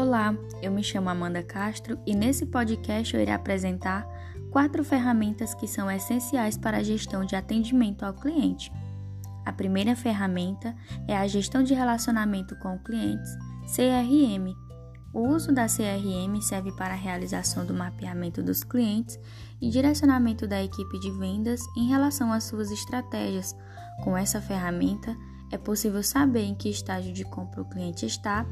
Olá, eu me chamo Amanda Castro e nesse podcast eu irei apresentar quatro ferramentas que são essenciais para a gestão de atendimento ao cliente. A primeira ferramenta é a gestão de relacionamento com clientes, CRM. O uso da CRM serve para a realização do mapeamento dos clientes e direcionamento da equipe de vendas em relação às suas estratégias. Com essa ferramenta, é possível saber em que estágio de compra o cliente está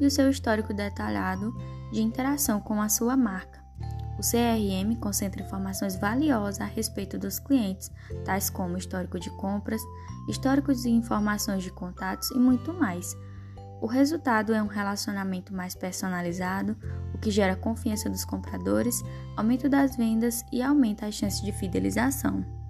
e o seu histórico detalhado de interação com a sua marca. O CRM concentra informações valiosas a respeito dos clientes, tais como histórico de compras, históricos de informações de contatos e muito mais. O resultado é um relacionamento mais personalizado, o que gera confiança dos compradores, aumento das vendas e aumenta as chances de fidelização.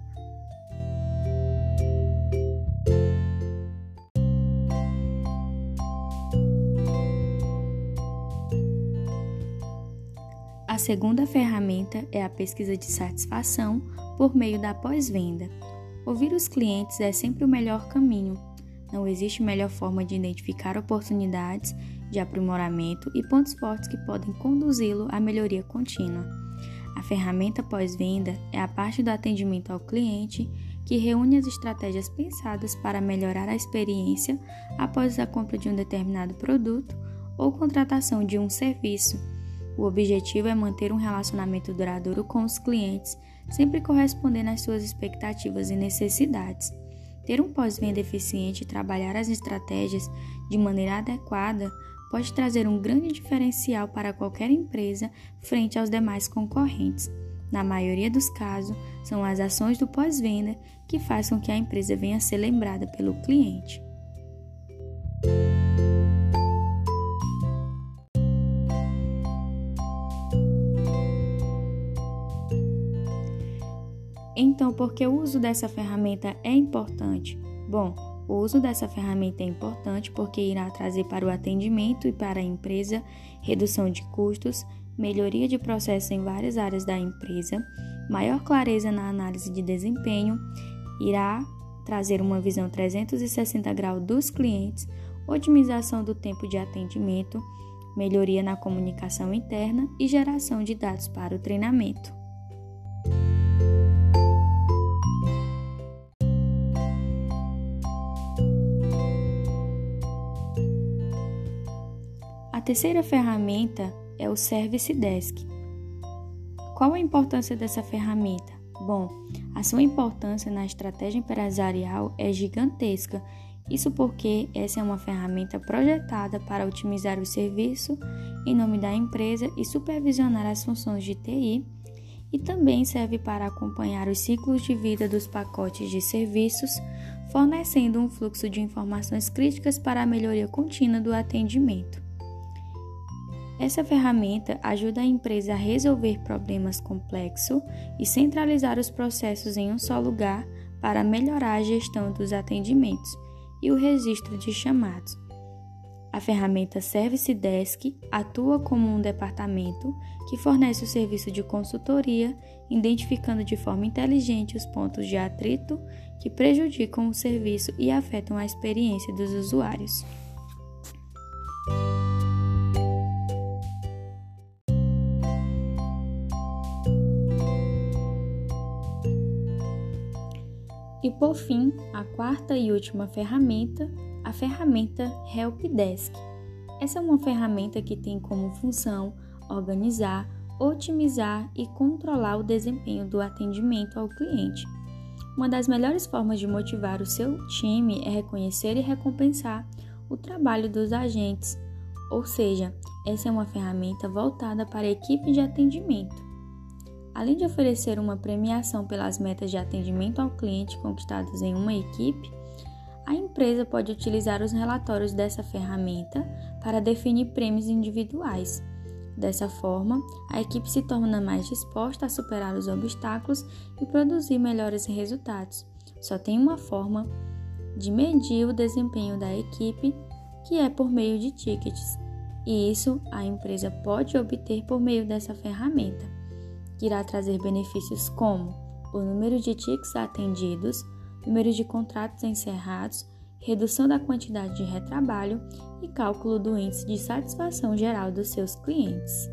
A segunda ferramenta é a pesquisa de satisfação por meio da pós-venda. Ouvir os clientes é sempre o melhor caminho. Não existe melhor forma de identificar oportunidades de aprimoramento e pontos fortes que podem conduzi-lo à melhoria contínua. A ferramenta pós-venda é a parte do atendimento ao cliente que reúne as estratégias pensadas para melhorar a experiência após a compra de um determinado produto ou contratação de um serviço o objetivo é manter um relacionamento duradouro com os clientes, sempre correspondendo às suas expectativas e necessidades. Ter um pós-venda eficiente e trabalhar as estratégias de maneira adequada pode trazer um grande diferencial para qualquer empresa frente aos demais concorrentes. Na maioria dos casos, são as ações do pós-venda que fazem com que a empresa venha a ser lembrada pelo cliente. Então, por que o uso dessa ferramenta é importante? Bom, o uso dessa ferramenta é importante porque irá trazer para o atendimento e para a empresa redução de custos, melhoria de processo em várias áreas da empresa, maior clareza na análise de desempenho, irá trazer uma visão 360 graus dos clientes, otimização do tempo de atendimento, melhoria na comunicação interna e geração de dados para o treinamento. Terceira ferramenta é o Service Desk. Qual a importância dessa ferramenta? Bom, a sua importância na estratégia empresarial é gigantesca. Isso porque essa é uma ferramenta projetada para otimizar o serviço em nome da empresa e supervisionar as funções de TI, e também serve para acompanhar os ciclos de vida dos pacotes de serviços, fornecendo um fluxo de informações críticas para a melhoria contínua do atendimento. Essa ferramenta ajuda a empresa a resolver problemas complexos e centralizar os processos em um só lugar para melhorar a gestão dos atendimentos e o registro de chamados. A ferramenta Service Desk atua como um departamento que fornece o serviço de consultoria, identificando de forma inteligente os pontos de atrito que prejudicam o serviço e afetam a experiência dos usuários. E por fim, a quarta e última ferramenta, a ferramenta Helpdesk. Essa é uma ferramenta que tem como função organizar, otimizar e controlar o desempenho do atendimento ao cliente. Uma das melhores formas de motivar o seu time é reconhecer e recompensar o trabalho dos agentes, ou seja, essa é uma ferramenta voltada para a equipe de atendimento. Além de oferecer uma premiação pelas metas de atendimento ao cliente conquistadas em uma equipe, a empresa pode utilizar os relatórios dessa ferramenta para definir prêmios individuais. Dessa forma, a equipe se torna mais disposta a superar os obstáculos e produzir melhores resultados. Só tem uma forma de medir o desempenho da equipe, que é por meio de tickets, e isso a empresa pode obter por meio dessa ferramenta que irá trazer benefícios como o número de tickets atendidos, número de contratos encerrados, redução da quantidade de retrabalho e cálculo do índice de satisfação geral dos seus clientes.